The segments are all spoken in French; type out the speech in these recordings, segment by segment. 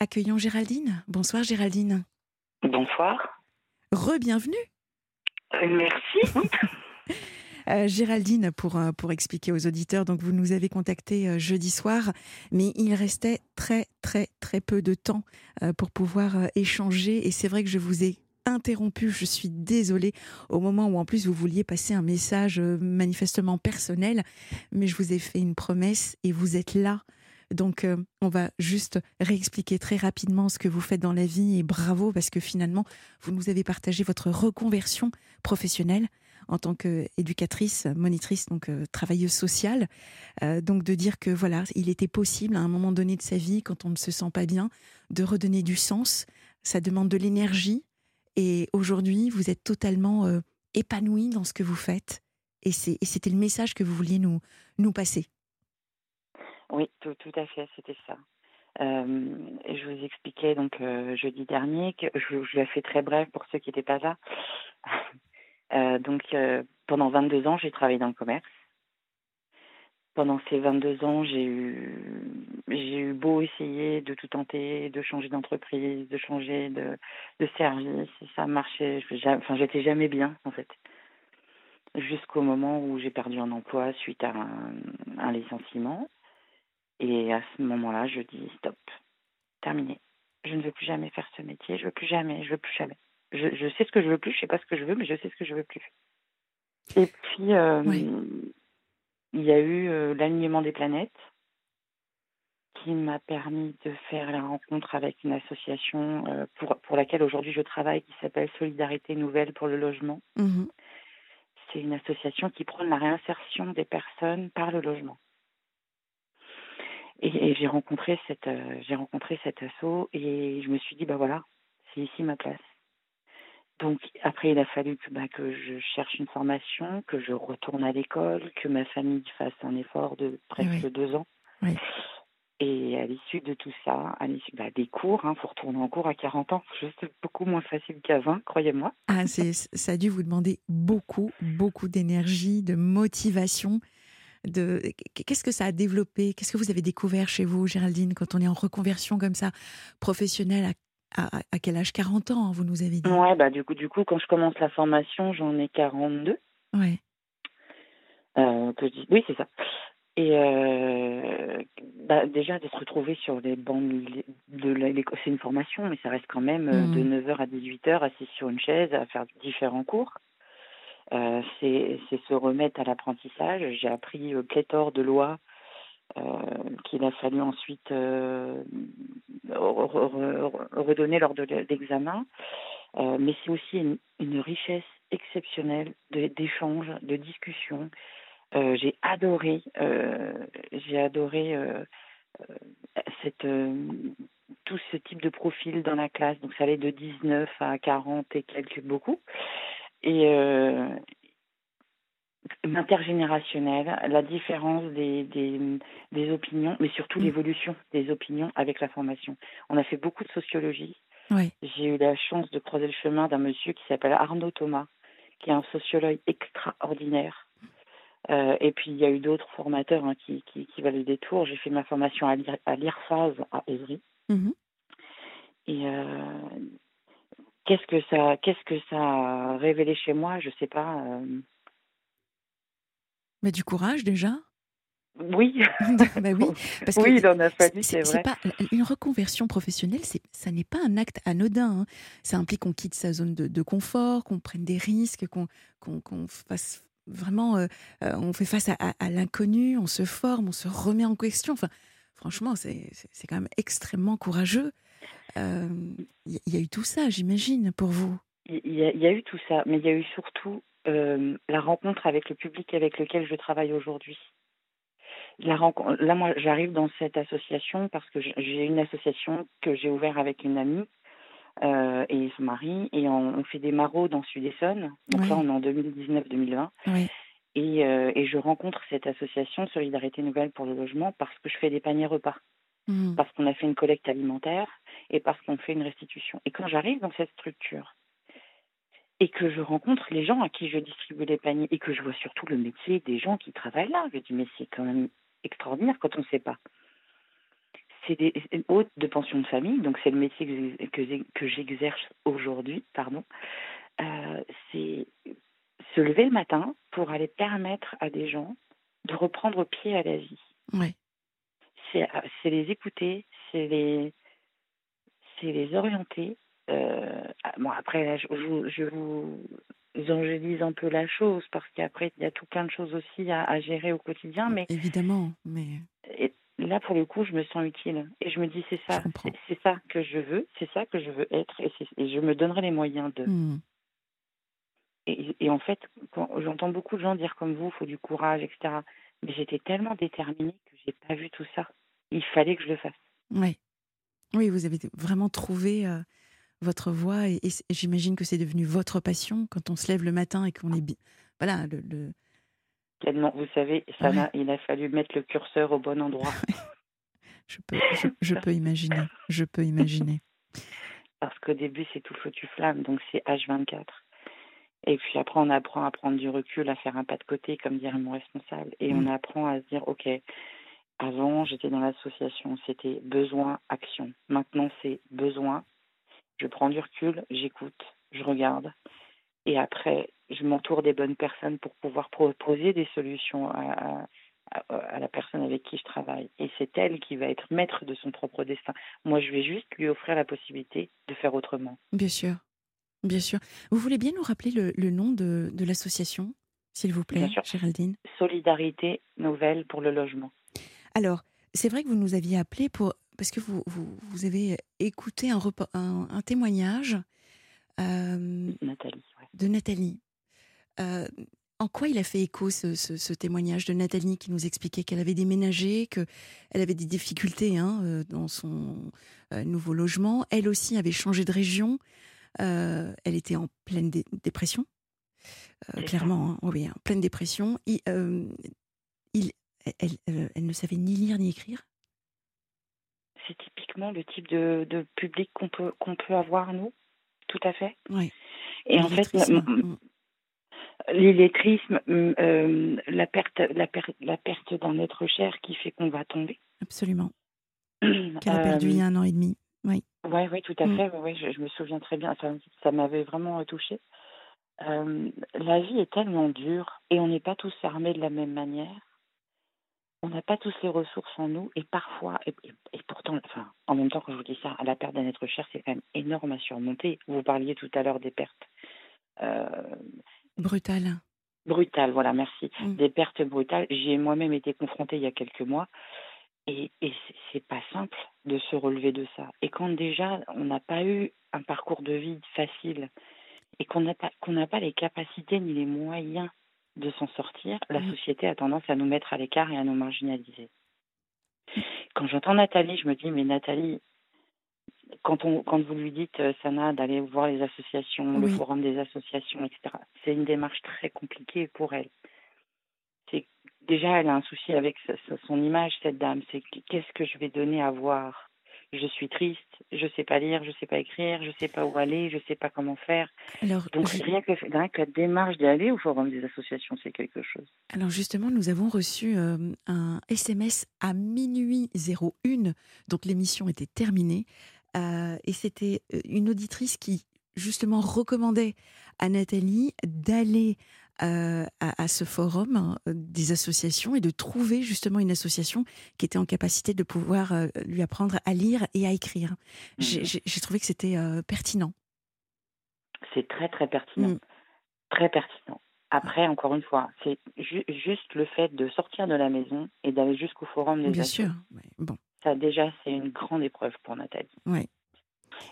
accueillons Géraldine. Bonsoir Géraldine. Bonsoir. Re-bienvenue. Euh, merci. Euh, Géraldine, pour, euh, pour expliquer aux auditeurs, donc vous nous avez contacté jeudi soir, mais il restait très très très peu de temps pour pouvoir échanger et c'est vrai que je vous ai interrompu, je suis désolée, au moment où en plus vous vouliez passer un message manifestement personnel, mais je vous ai fait une promesse et vous êtes là donc, euh, on va juste réexpliquer très rapidement ce que vous faites dans la vie et bravo parce que finalement, vous nous avez partagé votre reconversion professionnelle en tant qu'éducatrice, monitrice, donc euh, travailleuse sociale. Euh, donc, de dire que voilà, il était possible à un moment donné de sa vie, quand on ne se sent pas bien, de redonner du sens. Ça demande de l'énergie. Et aujourd'hui, vous êtes totalement épanoui dans ce que vous faites. Et c'était le message que vous vouliez nous, nous passer. Oui, tout, tout à fait, c'était ça. Euh, je vous expliquais donc euh, jeudi dernier que je, je l'ai fait très bref pour ceux qui n'étaient pas là. euh, donc euh, pendant 22 ans, j'ai travaillé dans le commerce. Pendant ces 22 ans, j'ai eu j'ai eu beau essayer de tout tenter, de changer d'entreprise, de changer de, de service, ça marchait. Enfin, j'étais jamais bien en fait jusqu'au moment où j'ai perdu un emploi suite à un licenciement. Et à ce moment-là, je dis stop, terminé. Je ne veux plus jamais faire ce métier, je veux plus jamais, je veux plus jamais. Je, je sais ce que je veux plus, je sais pas ce que je veux, mais je sais ce que je veux plus. Et puis, euh, il y a eu euh, l'alignement des planètes qui m'a permis de faire la rencontre avec une association euh, pour, pour laquelle aujourd'hui je travaille qui s'appelle Solidarité Nouvelle pour le logement. Mmh C'est une association qui prône la réinsertion des personnes par le logement. Et, j'ai rencontré cette euh, j'ai rencontré cet asso et je me suis dit bah voilà c'est ici ma place. Donc après il a fallu que bah, que je cherche une formation, que je retourne à l'école, que ma famille fasse un effort de presque deux ans. Et à l'issue de tout ça, à l'issue bah, des cours, il hein, faut retourner en cours à 40 ans, c'est beaucoup moins facile qu'à 20, croyez-moi. Ah, ça a dû vous demander beaucoup, beaucoup d'énergie, de motivation de qu'est-ce que ça a développé? Qu'est-ce que vous avez découvert chez vous, Géraldine, quand on est en reconversion comme ça, professionnelle à, à, quel âge? 40 ans, vous nous avez dit Ouais, bah du coup, du coup, quand je commence la formation, j'en ai 42. Ouais. Euh, oui, c'est ça. Et euh, bah, déjà, de se retrouver sur les bancs de l'école, c'est une formation, mais ça reste quand même euh, de 9h mmh. à 18h assis sur une chaise à faire différents cours. Euh, c'est se remettre à l'apprentissage. J'ai appris euh, pléthore de lois euh, qu'il a fallu ensuite redonner lors de l'examen. Mais c'est aussi une, richesse exceptionnelle d'échanges, de, de discussions. J'ai adoré, j'ai adoré cette, tout ce type de profil dans la classe. Donc ça allait de 19 à 40 et quelques beaucoup et euh, l'intergénérationnel, la différence des, des, des, opinions, mais surtout mmh. l'évolution des opinions avec la formation. On a fait beaucoup de sociologie. Oui. J'ai eu la chance de croiser le chemin d'un monsieur qui s'appelle Arnaud Thomas, qui est un sociologue extraordinaire. Euh, et puis il y a eu d'autres formateurs hein, qui, qui, qui valaient le détour. J'ai fait ma formation à l'IRFAS à Évry. Mmh. Et euh, Qu'est-ce que ça, qu'est-ce que ça a révélé chez moi Je sais pas. Euh. Mais du courage déjà. Oui. bah oui. Parce oui, il en a fallu, c'est vrai. Pas, une reconversion professionnelle, c'est, ça n'est pas un acte anodin. Hein. Ça implique qu'on quitte sa zone de, confort, qu'on prenne des risques, qu'on, qu'on, fasse vraiment, euh, euh, on fait face à, à, l'inconnu, on se forme, on se remet en question. Enfin, franchement, c'est, c'est quand même extrêmement courageux. Il y, a eu tout ça, j'imagine, pour vous. Il y, y, a eu tout ça, mais il y a eu surtout euh, la rencontre avec le public avec lequel je travaille aujourd'hui. La rencontre, là, moi, j'arrive dans cette association parce que j'ai une association que j'ai ouverte avec une amie euh, et son mari, et on, on fait des maraudes dans Sud-Essonne. Donc là, on est en 2019-2020. Oui. Et, euh, et, je rencontre cette association Solidarité Nouvelle pour le logement parce que je fais des paniers repas. Mmh. Parce qu'on a fait une collecte alimentaire et parce qu'on fait une restitution. Et quand j'arrive dans cette structure et que je rencontre les gens à qui je distribue les paniers et que je vois surtout le métier des gens qui travaillent là, je dis mais c'est quand même extraordinaire quand on ne sait pas. c'est des hôtes de pension de famille, donc c'est le métier que, que j'exerce aujourd'hui, pardon. Euh, c'est se lever le matin pour aller permettre à des gens de reprendre pied à la vie. Ouais. C'est les écouter, c'est les, les orienter. Euh, ah, bon, après, je, je, vous angélise un peu la chose parce qu'après, il y a tout plein de choses aussi à, gérer au quotidien. Mais Évidemment, mais. là, pour le coup, je me sens utile. Et je me dis, c'est ça, c'est ça que je veux, c'est ça que je veux être, et, je me donnerai les moyens de. Hmm. Et, en fait, j'entends beaucoup de gens dire comme vous, il faut du courage, etc. Mais j'étais tellement déterminée que j'ai pas vu tout ça. Il fallait que je le fasse. Oui. Oui, vous avez vraiment trouvé euh, votre voie et, j'imagine que c'est devenu votre passion quand on se lève le matin et qu'on est bien. Voilà, le, Tellement, vous savez, ça il a fallu mettre le curseur au bon endroit. je, peux, je, peux imaginer. Je peux imaginer. Parce qu'au début, c'est tout foutu flamme, donc c'est H24. Et puis après, on apprend à prendre du recul, à faire un pas de côté, comme dirait mon responsable. Et on mm. apprend à se dire, OK, avant, j'étais dans l'association, c'était besoin, action. Maintenant, c'est besoin. Je prends du recul, j'écoute, je regarde. Et après, je m'entoure des bonnes personnes pour pouvoir proposer des solutions à, à, la personne avec qui je travaille. Et c'est elle qui va être maître de son propre destin. Moi, je vais juste lui offrir la possibilité de faire autrement. Bien sûr. Bien sûr. Vous voulez bien nous rappeler le, nom de, de l'association, s'il vous plaît, Géraldine? Solidarité Nouvelle pour le logement. Alors, c'est vrai que vous nous aviez appelé pour parce que vous, vous, vous avez écouté un, un, un témoignage euh, Nathalie, de Nathalie. Euh, en quoi il a fait écho ce, ce, témoignage de Nathalie qui nous expliquait qu'elle avait déménagé, qu'elle avait des difficultés hein, euh, dans son nouveau logement. Elle aussi avait changé de région. Euh, elle était en pleine dépression, clairement, hein, oui, en pleine dépression. Il, il, elle, elle, ne savait ni lire ni écrire. C'est typiquement le type de, de public qu'on peut, qu'on peut avoir, nous, tout à fait. Oui. Et en fait, l'illettrisme, la perte, la, perte, la perte d'un être cher qui fait qu'on va tomber. Absolument. Qu'elle a perdu il y a un an et demi. Oui. Oui, oui, tout à mmh. fait. Oui, je, me souviens très bien. Ça, ça m'avait vraiment touchée. Euh, la vie est tellement dure et on n'est pas tous armés de la même manière. On n'a pas tous les ressources en nous et parfois, et, pourtant, enfin, en même temps, quand je vous dis ça, à la perte d'un être cher, c'est quand même énorme à surmonter. Vous parliez tout à l'heure des pertes. Euh, brutales. Brutales, voilà, merci. Mmh. Des pertes brutales. J'ai moi-même été confrontée il y a quelques mois et, et c'est pas simple de se relever de ça. Et quand déjà on n'a pas eu un parcours de vie facile et qu'on n'a pas, qu'on n'a pas les capacités ni les moyens de s'en sortir, la mmh. société a tendance à nous mettre à l'écart et à nous marginaliser. Quand j'entends Nathalie, je me dis, mais Nathalie, quand, on, quand vous lui dites, euh, Sana, d'aller voir les associations, le forum des associations, etc., c'est une démarche très compliquée pour elle. C'est déjà, elle a un souci avec son image, cette dame. C'est qu'est-ce que je vais donner à voir? Je suis triste, je sais pas lire, je sais pas écrire, je sais pas où aller, je sais pas comment faire. Alors, Donc rien que, rien que la démarche d'aller au forum des associations, c'est quelque chose. Alors justement, nous avons reçu euh, un SMS à minuit 01, donc l'émission était terminée, euh, et c'était euh, une auditrice qui justement recommandait à Nathalie d'aller euh, à, ce forum hein, des associations et de trouver justement une association qui était en capacité de pouvoir euh, lui apprendre à lire et à écrire. Mmh. J'ai trouvé que c'était euh, pertinent. C'est très très pertinent. Mmh. Très pertinent. Après, encore une fois, c'est juste le fait de sortir de la maison et d'aller jusqu'au forum des Bien sûr. bon. Ça déjà, c'est une grande épreuve pour Nathalie. Oui.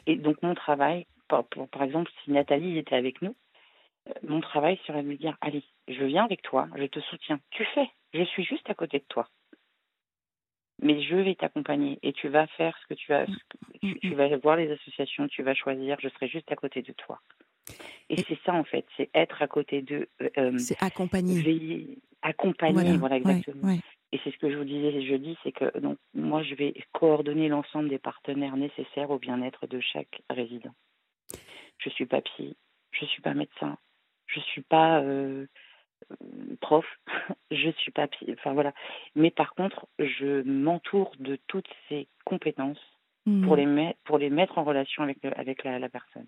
Et donc mon travail, par, par exemple, si Nathalie était avec nous, mon travail serait de lui dire allez, je viens avec toi, je te soutiens. Tu fais, je suis juste à côté de toi. Mais je vais t'accompagner et tu vas faire ce que tu vas, tu, vas voir les associations, tu vas choisir, je serai juste à côté de toi. Et, c'est ça en fait, c'est être à côté de. Euh, euh, c'est accompagner. accompagner, voilà, exactement. Et c'est ce que je vous disais jeudi, c'est que donc moi je vais coordonner l'ensemble des partenaires nécessaires au bien-être de chaque résident. Je suis pas psy, je suis pas médecin, je suis pas, euh, prof, je suis pas, enfin voilà. Mais par contre, je m'entoure de toutes ces compétences pour, Mmh. les pour les mettre en relation avec, avec la, la personne.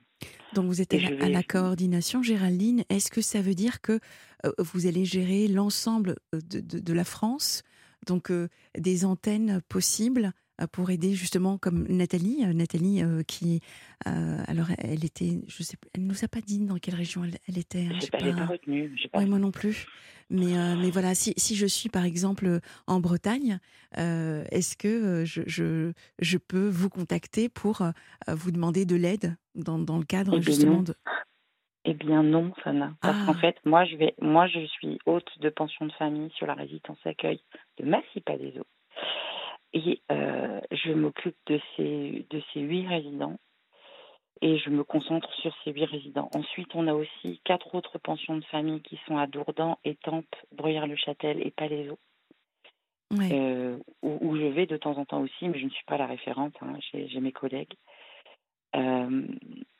Donc vous êtes à la, à coordination, Géraldine. Est-ce que ça veut dire que euh, vous allez gérer l'ensemble euh, de, de- de la France, donc euh, des antennes possibles euh, pour aider justement comme Nathalie, euh, Nathalie euh, qui, euh, alors elle était, je sais, elle nous a pas dit dans quelle région elle, elle était. hein, j'ai j'ai pas, pas retenu, j'ai pas moi non plus. Mais, euh, mais voilà, si, si je suis par exemple en Bretagne, euh, est-ce que euh, je, je, je peux vous contacter pour euh, vous demander de l'aide dans, dans le cadre Eh justement de... Eh bien non, Sana. Parce qu'en Ah, fait, moi je vais, moi je suis hôte de pension de famille sur la résidence accueil de Massy-Palaiseau. Et euh, je m'occupe de ces, de ces huit résidents et je me concentre sur ces huit résidents. Ensuite, on a aussi quatre autres pensions de famille qui sont à Dourdan, Étampes, Bruyères-le-Châtel et Palaiseau, euh, où, où je vais de temps en temps aussi, mais je ne suis pas la référente, hein, j'ai mes collègues. Euh,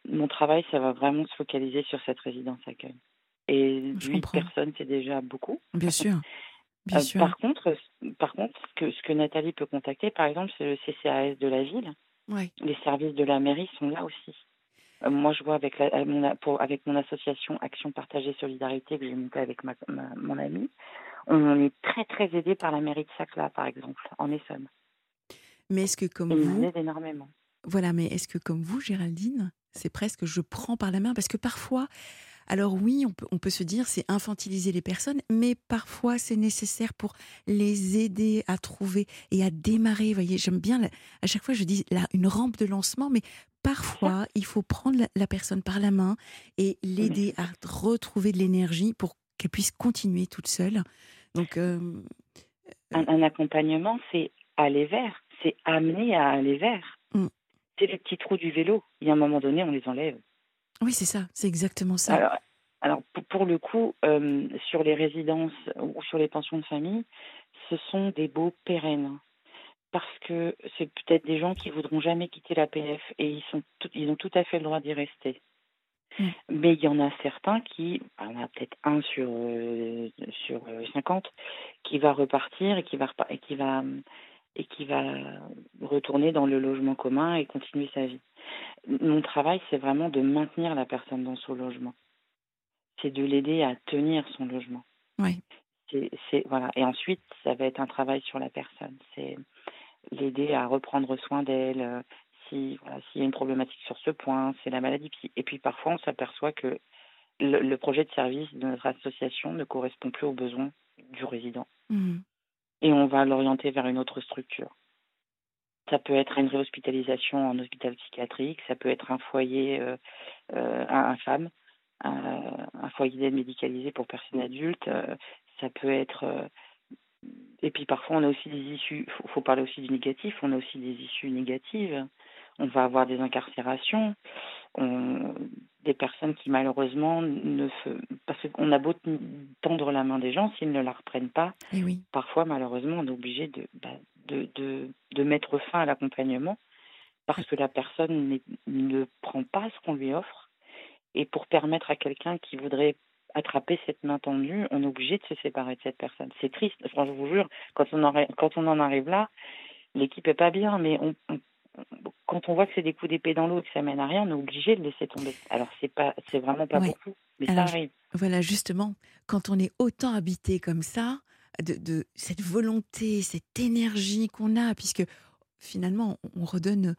mon travail, ça va vraiment se focaliser sur cette résidence accueil. Et Je huit comprends. personnes, c'est déjà beaucoup. Bien sûr, bien Euh, sûr. par contre, par contre, ce que, ce que Nathalie peut contacter, par exemple, c'est le CCAS de la ville. Ouais. Les services de la mairie sont là aussi. Euh, moi, je vois avec, la, mon, a- pour- avec mon association Action Partagée Solidarité que j'ai montée avec ma, ma- mon ami, on est très très aidé par la mairie de Sacla, par exemple, en Essonne. Mais est-ce que comme Et vous, aident énormément. voilà, mais est-ce que comme vous, Géraldine, c'est presque je prends par la main parce que parfois, alors oui, on peut, on peut se dire c'est infantiliser les personnes, mais parfois c'est nécessaire pour les aider à trouver et à démarrer. Vous voyez, j'aime bien, la- à chaque fois je dis une rampe de lancement, mais parfois il faut prendre la, la personne par la main et l'aider à retrouver de l'énergie pour qu'elle puisse continuer toute seule. Donc, euh, Un, un accompagnement, c'est aller vers, c'est amener à aller vers. Mm. C'est les petits trous du vélo. Il y a un moment donné, on les enlève. Oui, c'est ça, c'est exactement ça. Alors, alors pour, pour le coup, euh, sur les résidences ou sur les pensions de famille, ce sont des baux pérennes. Parce que c'est peut-être des gens qui voudront jamais quitter la PF et ils, sont tout- ils ont tout à fait le droit d'y rester. Mm. Mais il y en a certains qui, y en a peut-être un sur, euh, sur euh, 50, qui va repartir et qui va, et qui va, et qui va retourner dans le logement commun et continuer sa vie. Mon travail, c'est vraiment de maintenir la personne dans son logement. C'est de l'aider à tenir son logement. Oui, C'est, voilà. Et ensuite, ça va être un travail sur la personne. C'est l'aider à reprendre soin d'elle. euh, Si, voilà, s'il y a une problématique sur ce point, c'est la maladie. Et puis parfois, on s'aperçoit que le, le projet de service de notre association ne correspond plus aux besoins du résident. Mhm. Et on va l'orienter vers une autre structure. Ça peut être une réhospitalisation en hôpital psychiatrique, ça peut être un foyer euh, euh, à infâme, un, foyer d'aide médicalisée pour personnes adultes, euh, ça peut être... euh, et puis parfois on a aussi des issues, il faut parler aussi du négatif, on a aussi des issues négatives. On va avoir des incarcérations, on- des personnes qui malheureusement ne... Parce qu'on a beau ten- tendre la main des gens, s'ils ne la reprennent pas, Et oui, parfois, malheureusement, on est obligé de, bah, de, de, de mettre fin à l'accompagnement parce que la personne ne prend pas ce qu'on lui offre. Et pour permettre à quelqu'un qui voudrait attraper cette main tendue, on est obligé de se séparer de cette personne. C'est triste, Enfin, je vous jure, quand on en, quand on en arrive là, l'équipe est pas bien, mais on, on- quand on voit que c'est des coups d'épée dans l'eau et que ça mène à rien, on est obligé de laisser tomber. Alors c'est pas, c'est vraiment pas Ouais. beaucoup, mais Alors, ça arrive. Voilà, justement, quand on est autant habité comme ça, de, de cette volonté, cette énergie qu'on a, puisque finalement, on redonne,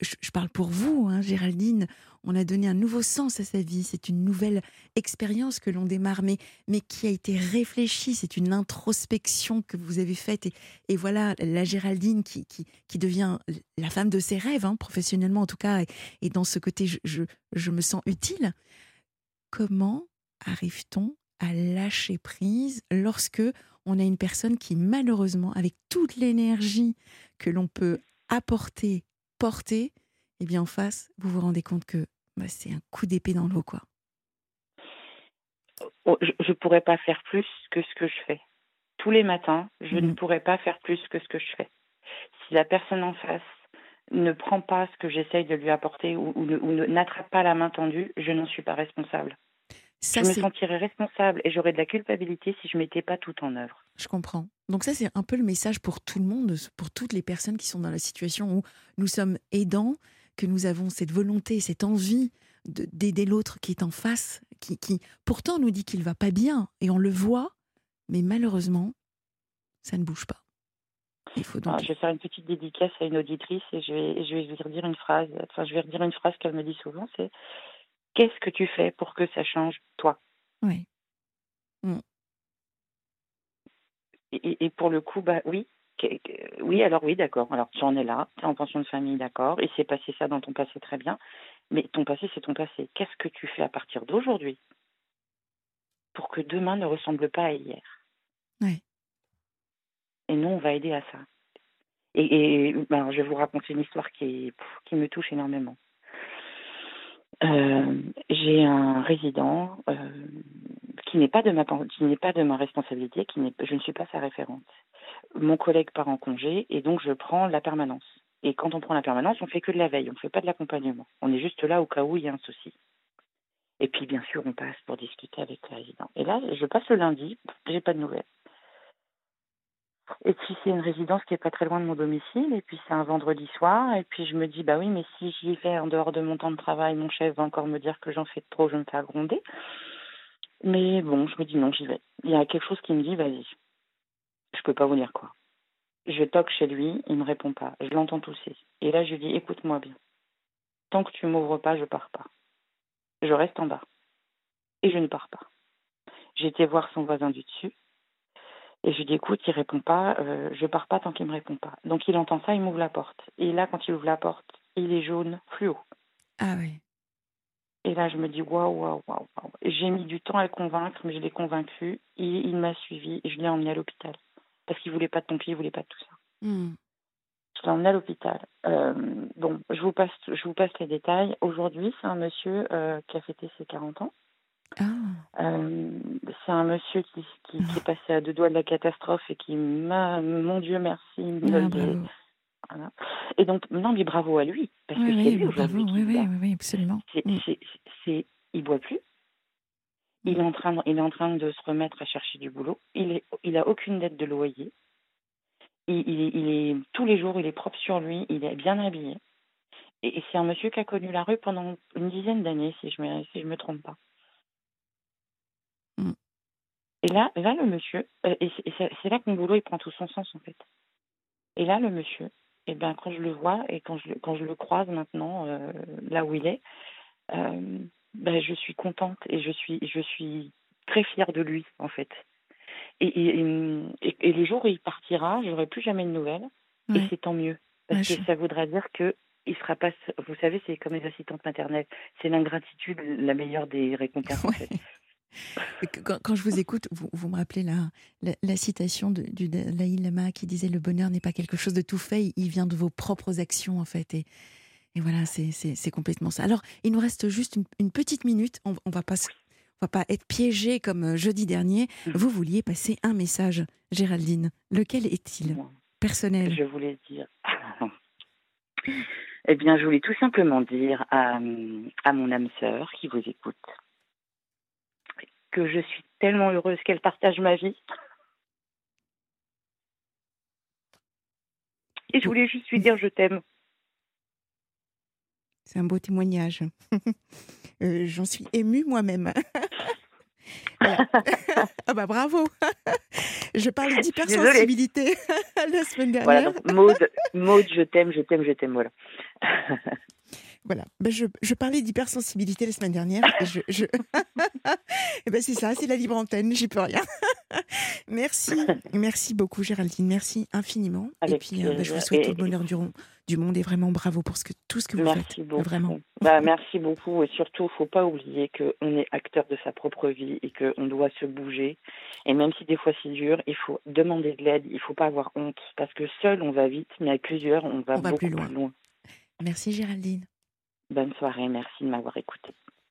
je, parle pour vous, hein, Géraldine, on a donné un nouveau sens à sa vie, c'est une nouvelle expérience que l'on démarre, mais, mais qui a été réfléchie, c'est une introspection que vous avez faite, et, voilà, la Géraldine qui, qui, qui devient la femme de ses rêves, hein, professionnellement en tout cas, et, et dans ce côté, je, je, je me sens utile. Comment arrive-t-on à lâcher prise lorsque on a une personne qui malheureusement avec toute l'énergie que l'on peut apporter, porter, et bien en face, vous vous rendez compte que bah, c'est un coup d'épée dans l'eau quoi. Oh, je ne pourrais pas faire plus que ce que je fais. Tous les matins, je ne Mhm. pourrais pas faire plus que ce que je fais. Si la personne en face ne prend pas ce que j'essaye de lui apporter ou, ou ne- ou ne- n'attrape pas la main tendue, je n'en suis pas responsable. je me sentirais responsable et j'aurais de la culpabilité si je mettais pas tout en œuvre. Je comprends. Donc ça, c'est un peu le message pour tout le monde, pour toutes les personnes qui sont dans la situation où nous sommes aidants, que nous avons cette volonté, cette envie d'aider l'autre qui est en face, qui, qui pourtant nous dit qu'il va pas bien, et on le voit, mais malheureusement, ça ne bouge pas. Il faut donc... je vais faire une petite dédicace à une auditrice et je vais, je vais lui redire une phrase. Enfin, je vais redire une phrase qu'elle me dit souvent, c'est qu'est-ce que tu fais pour que ça change toi? Oui. Mm. Et, pour le coup, bah oui, oui, alors oui, d'accord. Alors tu en es là, tu es en pension de famille, d'accord. Il s'est passé ça dans ton passé très bien. Mais ton passé, c'est ton passé. Qu'est-ce que tu fais à partir d'aujourd'hui pour que demain ne ressemble pas à hier? Oui. Et nous, on va aider à ça. Et, ben, je vais vous raconter une histoire qui, qui me touche énormément. Euh, j'ai un résident euh, qui n'est pas de ma qui n'est pas de ma responsabilité, qui n'est je ne suis pas sa référente. Mon collègue part en congé et donc je prends la permanence. Et quand on prend la permanence, on fait que de la veille, on ne fait pas de l'accompagnement. On est juste là au cas où il y a un souci. Et puis bien sûr, on passe pour discuter avec le résident. Et là, je passe le lundi, j'ai pas de nouvelles. Et puis c'est une résidence qui est pas très loin de mon domicile, et puis c'est un vendredi soir, et puis je me dis bah oui, mais si j'y vais en dehors de mon temps de travail, mon chef va encore me dire que j'en fais trop, je me fais gronder. Mais bon, je me dis non, j'y vais. Il y a quelque chose qui me dit vas-y. Je peux pas vous dire quoi. Je toque chez lui, il me répond pas. Je l'entends tousser. Et là je lui dis écoute-moi bien. Tant que tu m'ouvres pas, je pars pas. Je reste en bas. Et je ne pars pas. Été voir son voisin du dessus. Et je lui dis, écoute, il répond pas, euh, je pars pas tant qu'il me répond pas. Donc il entend ça, il m'ouvre la porte. Et là, quand il ouvre la porte, il est jaune fluo. Ah oui. Et là, je me dis, waouh, waouh, waouh, waouh. J'ai mis du temps à le convaincre, mais je l'ai convaincu. Et il m'a suivi et je l'ai emmené à l'hôpital. Parce qu'il voulait pas de pompiers, il voulait pas de tout ça. Hmm. Je l'ai emmené à l'hôpital. Euh, bon, je vous passe, je vous passe les détails. Aujourd'hui, c'est un monsieur euh, qui a fêté ses 40 ans. Ah. Euh, c'est un monsieur qui, qui, est passé à deux doigts de la catastrophe et qui m'a, mon Dieu merci, ah, Et donc, non, mais bravo à lui, parce que c'est lui aujourd'hui. Oui, oui, oui, absolument. C'est, mm. c'est, il boit plus. Il est, en train de, il est en train de se remettre à chercher du boulot. Il est, il a aucune dette de loyer. Il, il, est, tous les jours, il est propre sur lui. Il est bien habillé. Et, c'est un monsieur qui a connu la rue pendant une dizaine d'années, si je me, si je me trompe pas. Mm. Et là, là le monsieur, euh, et c'est là que mon boulot il prend tout son sens en fait. Et là, le monsieur, et eh ben quand je le vois et quand je, quand je le croise maintenant euh, là où il est, euh, ben, je suis contente et je suis, je suis très fière de lui en fait. Et, et, et, les jours où il partira, j'aurai plus jamais de nouvelles. Et c'est tant mieux. Parce que ça voudra dire que il sera pas. Vous savez, c'est comme les assistantes maternelles. C'est l'ingratitude la meilleure des récompenses. En fait. Quand, je vous écoute, vous, vous me rappelez la, la, citation de, du Dalai Lama qui disait Le bonheur n'est pas quelque chose de tout fait, il vient de vos propres actions, en fait. Et, et voilà, c'est complètement ça. Alors, il nous reste juste une, petite minute. On, on va pas on va pas être piégé comme euh, jeudi dernier. Mmh. Vous vouliez passer un message, Géraldine. Lequel est-il Personnel. Je voulais dire. eh bien, je voulais tout simplement dire à, à mon âme sœur qui vous écoute que je suis tellement heureuse qu'elle partage ma vie. Et je voulais juste lui dire je t'aime. C'est un beau témoignage. Euh, j'en suis émue moi-même. ah bah bravo. je parlais d'hypersensibilité la semaine dernière. Voilà, Maud, je t'aime, je t'aime, je t'aime, voilà. Voilà. Ben je, je, parlais d'hypersensibilité la semaine dernière. Et, je, je... et ben c'est ça, c'est la libre antenne, j'y peux rien. merci, merci beaucoup Géraldine, merci infiniment. et puis euh, ben, je vous souhaite tout le bonheur du, du, monde et vraiment bravo pour ce que, tout ce que vous merci faites. Beaucoup. Vraiment. Bah, merci beaucoup et surtout, il ne faut pas oublier qu'on est acteur de sa propre vie et qu'on doit se bouger. Et même si des fois c'est dur, il faut demander de l'aide, il ne faut pas avoir honte parce que seul on va vite, mais à plusieurs on va, beaucoup plus loin. Merci Géraldine. Bonne soirée, merci de m'avoir écouté.